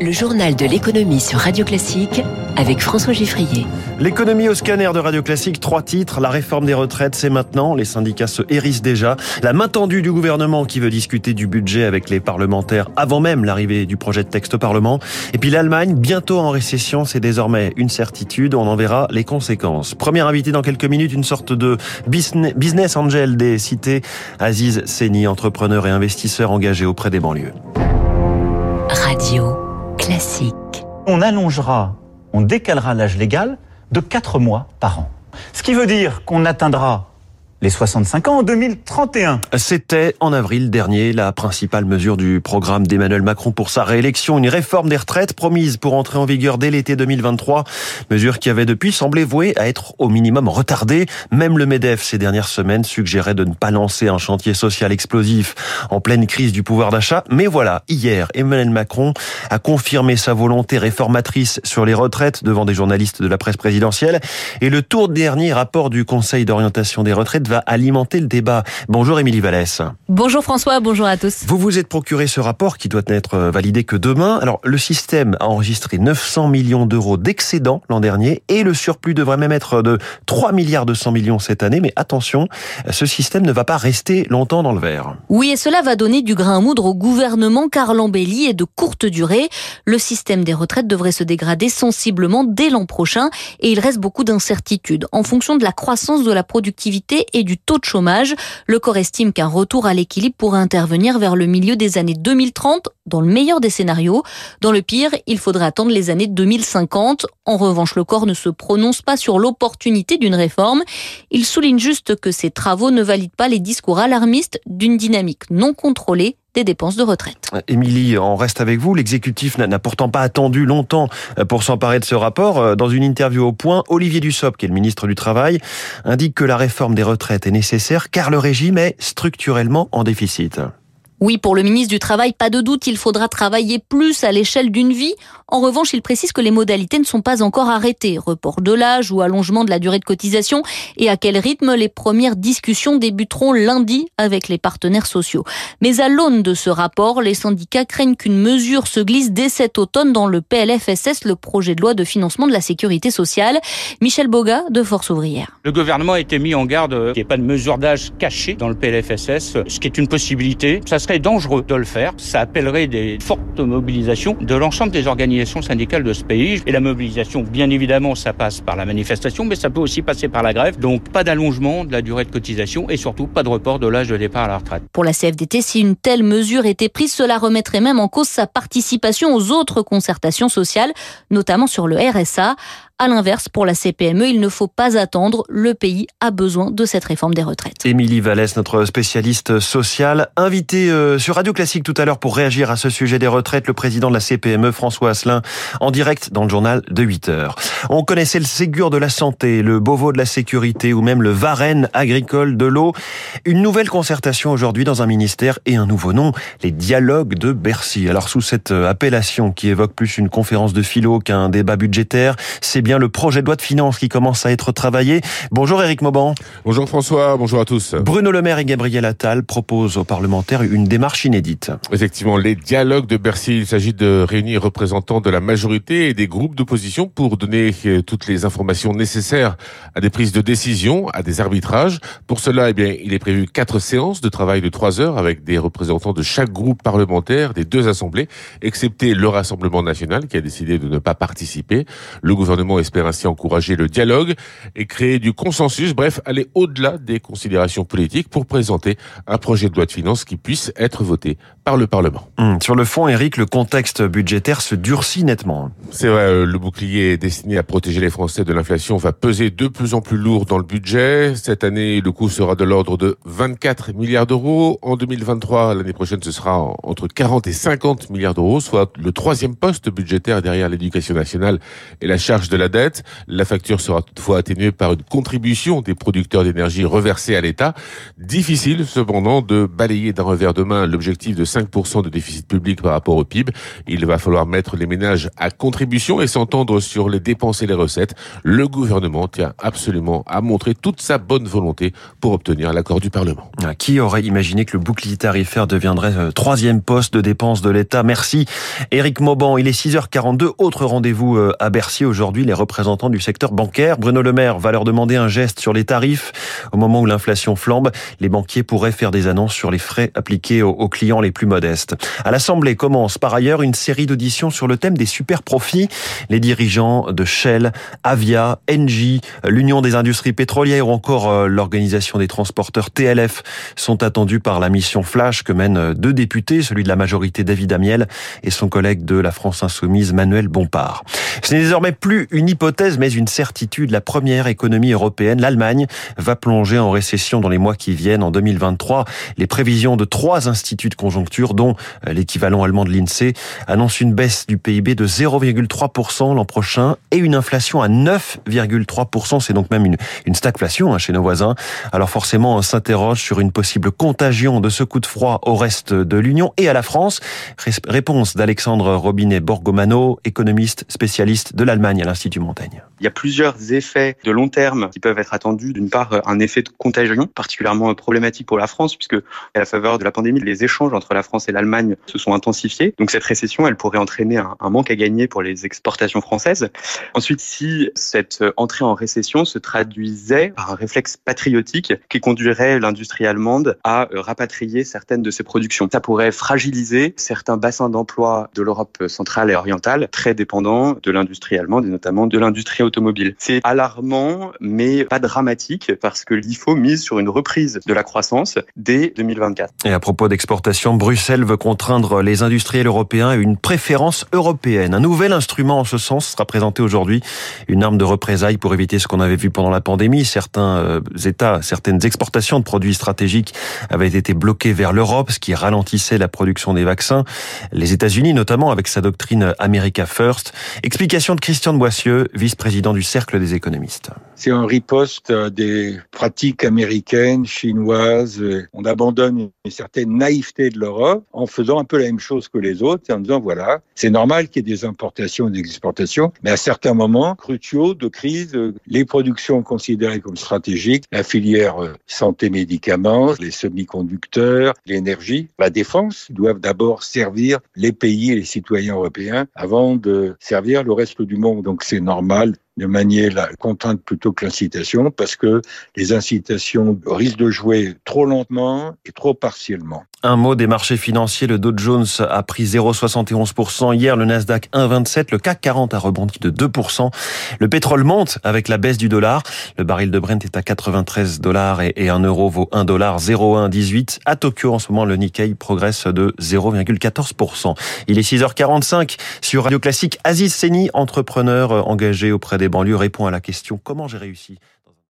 Le journal de l'économie sur Radio Classique avec François Giffrier. L'économie au scanner de Radio Classique, trois titres. La réforme des retraites, c'est maintenant. Les syndicats se hérissent déjà. La main tendue du gouvernement qui veut discuter du budget avec les parlementaires avant même l'arrivée du projet de texte au Parlement. Et puis l'Allemagne, bientôt en récession, c'est désormais une certitude. On en verra les conséquences. Premier invité dans quelques minutes, une sorte de business angel des cités. Aziz Seni, entrepreneur et investisseur engagé auprès des banlieues. Radio classique. On allongera, on décalera l'âge légal de 4 mois par an. Ce qui veut dire qu'on atteindra les 65 ans en 2031. C'était en avril dernier la principale mesure du programme d'Emmanuel Macron pour sa réélection, une réforme des retraites promise pour entrer en vigueur dès l'été 2023, mesure qui avait depuis semblé vouée à être au minimum retardée. Même le MEDEF ces dernières semaines suggérait de ne pas lancer un chantier social explosif en pleine crise du pouvoir d'achat. Mais voilà, hier, Emmanuel Macron a confirmé sa volonté réformatrice sur les retraites devant des journalistes de la presse présidentielle et le tout dernier rapport du Conseil d'orientation des retraites va alimenter le débat. Bonjour Émilie Vallès. Bonjour François, bonjour à tous. Vous vous êtes procuré ce rapport qui doit n'être euh, validé que demain. Alors le système a enregistré 900 millions d'euros d'excédent l'an dernier et le surplus devrait même être de 3 milliards 200 millions cette année. Mais attention, ce système ne va pas rester longtemps dans le vert. Oui, et cela va donner du grain à moudre au gouvernement car l'embellie est de courte durée. Le système des retraites devrait se dégrader sensiblement dès l'an prochain et il reste beaucoup d'incertitudes. En fonction de la croissance de la productivité et du taux de chômage. Le corps estime qu'un retour à l'équilibre pourrait intervenir vers le milieu des années 2030, dans le meilleur des scénarios. Dans le pire, il faudrait attendre les années 2050. En revanche, le corps ne se prononce pas sur l'opportunité d'une réforme. Il souligne juste que ces travaux ne valident pas les discours alarmistes d'une dynamique non contrôlée des dépenses de retraite. Émilie, on reste avec vous. L'exécutif n'a pourtant pas attendu longtemps euh, pour s'emparer de ce rapport. Euh, dans une interview au point, Olivier Dussopt, qui est le ministre du Travail, indique que la réforme des retraites est nécessaire car le régime est structurellement en déficit. Oui, pour le ministre du Travail, pas de doute, il faudra travailler plus à l'échelle d'une vie. En revanche, il précise que les modalités ne sont pas encore arrêtées. Report de l'âge ou allongement de la durée de cotisation et à quel rythme les premières discussions débuteront lundi avec les partenaires sociaux. Mais à l'aune de ce rapport, les syndicats craignent qu'une mesure se glisse dès cet automne dans le PLFSS, le projet de loi de financement de la sécurité sociale. Michel Boga de Force ouvrière. Le gouvernement a été mis en garde qu'il n'y ait pas de mesure d'âge cachée dans le PLFSS, ce qui est une possibilité. Serait dangereux de le faire. Ça appellerait des fortes mobilisations de l'ensemble des organisations syndicales de ce pays. Et la mobilisation, bien évidemment, ça passe par la manifestation, mais ça peut aussi passer par la grève. Donc pas d'allongement de la durée de cotisation et surtout pas de report de l'âge de départ à la retraite. Pour la CFDT, si une telle mesure était prise, cela remettrait même en cause sa participation aux autres concertations sociales, notamment sur le RSA. À l'inverse, pour la CPME, il ne faut pas attendre. Le pays a besoin de cette réforme des retraites. Émilie Vallès, notre spécialiste sociale, invitée euh, sur Radio Classique tout à l'heure pour réagir à ce sujet des retraites, le président de la CPME, François Asselin, en direct dans le journal de 8 heures. On connaissait le Ségur de la santé, le Beauvau de la sécurité ou même le Varenne agricole de l'eau. Une nouvelle concertation aujourd'hui dans un ministère et un nouveau nom, les dialogues de Bercy. Alors sous cette euh, appellation qui évoque plus une conférence de philo qu'un débat budgétaire, c'est bien le projet de loi de finances qui commence à être travaillé. Bonjour Éric Mauban. Bonjour François, bonjour à tous. Bruno Le Maire et Gabriel Attal proposent aux parlementaires une démarche inédite. Effectivement, les dialogues de Bercy, il s'agit de réunir représentants de la majorité et des groupes d'opposition pour donner euh, toutes les informations nécessaires à des prises de décision, à des arbitrages. Pour cela, eh bien, il est prévu quatre séances de travail de trois heures avec des représentants de chaque groupe parlementaire des deux assemblées, excepté le Rassemblement national qui a décidé de ne pas participer. Le gouvernement espère ainsi encourager le dialogue et créer du consensus, bref, aller au-delà des considérations politiques pour présenter un projet de loi de finances qui puisse être voté par le Parlement. Hum, sur le fond, Eric, le contexte budgétaire se durcit nettement. C'est vrai, euh, le bouclier destiné à protéger les Français de l'inflation va peser de plus en plus lourd dans le budget. Cette année, le coût sera de l'ordre de 24 milliards d'euros. En 2023, l'année prochaine, ce sera entre 40 et 50 milliards d'euros, soit le troisième poste budgétaire derrière l'éducation nationale et la charge de la dette. La facture sera toutefois atténuée par une contribution des producteurs d'énergie reversée à l'État. Difficile cependant de balayer d'un revers de demain l'objectif de 5% de déficit public par rapport au PIB. Il va falloir mettre les ménages à contribution et s'entendre sur les dépenses et les recettes. Le gouvernement tient absolument à montrer toute sa bonne volonté pour obtenir l'accord du Parlement. Ah, qui aurait imaginé que le bouclier tarifaire deviendrait euh, troisième poste de dépense de l'État? Merci Éric Mauban. Il est 6h42. Autre rendez-vous euh, à Bercy aujourd'hui, les représentants du secteur bancaire. Bruno Le Maire va leur demander un geste sur les tarifs. Au moment où l'inflation flambe, les banquiers pourraient faire des annonces sur les frais appliqués aux clients les plus modestes. À l'Assemblée commence par ailleurs une série d'auditions sur le thème des super profits. Les dirigeants de Shell, Avia, Engie, l'Union des industries pétrolières ou encore euh, l'organisation des transporteurs TLF sont attendus par la mission Flash que mènent deux députés, celui de la majorité David Amiel et son collègue de la France Insoumise Manuel Bompard. Ce n'est désormais plus une hypothèse mais une certitude. La première économie européenne, l'Allemagne, va plonger en récession dans les mois qui viennent en 2023. Les prévisions de trois instituts de conjoncture, dont euh, l'équivalent allemand de l'INSEE, annoncent une baisse du PIB de 0,3% l'an prochain et une inflation à 9,3%. C'est donc même une, une stagflation hein, chez nos voisins. Alors forcément, on s'interroge sur une possible contagion de ce coup de froid au reste de l'Union et à la France. Réponse d'Alexandre Robinet-Borgomano, économiste spécialiste de l'Allemagne à l'Institut Montaigne. Il y a plusieurs effets de long terme qui peuvent être attendus. D'une part, un effet de contagion particulièrement problématique pour la France puisque à la faveur de la pandémie, les échanges entre la France et l'Allemagne se sont intensifiés. Donc cette récession, elle pourrait entraîner un, manque à gagner pour les exportations françaises. Ensuite, si cette entrée en récession se traduisait par un réflexe patriotique qui conduirait l'industrie allemande à rapatrier certaines de ses productions, ça pourrait fragiliser certains bassins d'emploi de l'Europe centrale et orientale, très dépendants de l'industrie allemande et notamment de l'industrie automobile. C'est alarmant, mais pas dramatique parce que l'IFO mise sur une reprise de la croissance dès 2024. Et à propos d'exportation, Bruxelles veut contraindre les industriels européens à une préférence européenne. Un nouvel instrument en ce sens sera présenté aujourd'hui. Une arme de représailles pour éviter ce qu'on avait vu pendant la pandémie. Certains euh, États, certaines exportations de produits stratégiques avaient été bloquées vers l'Europe, ce qui ralentissait la production des vaccins. Les États-Unis, notamment avec sa doctrine America First. Explication de Christian de Boissieu, vice-président du Cercle des économistes. C'est un riposte des pratiques américaines, chinoises. On abandonne une certaine naïveté de l'Europe en faisant un peu la même chose que les autres et en disant voilà, c'est normal qu'il y ait des importations et des exportations, mais à certains moments cruciaux de crise, les productions considérées comme stratégiques, la filière santé médicaments, les semi-conducteurs, l'énergie, la défense doivent d'abord servir les pays et les citoyens européens avant de servir le reste du monde. Donc c'est normal de manier la contrainte plutôt que l'incitation, parce que les incitations risquent de jouer trop lentement et trop partiellement. Un mot des marchés financiers, le Dow Jones a pris 0,71% hier, le Nasdaq 1,27%, le CAC 40 a rebondi de 2%. Le pétrole monte avec la baisse du dollar. Le baril de Brent est à 93 dollars et 1 euro vaut 1 dollar 0,118. À Tokyo, en ce moment, le Nikkei progresse de 0,14%. Il est 6h45 sur Radio Classique. Aziz Seni, entrepreneur engagé auprès des banlieues, répond à la question comment j'ai réussi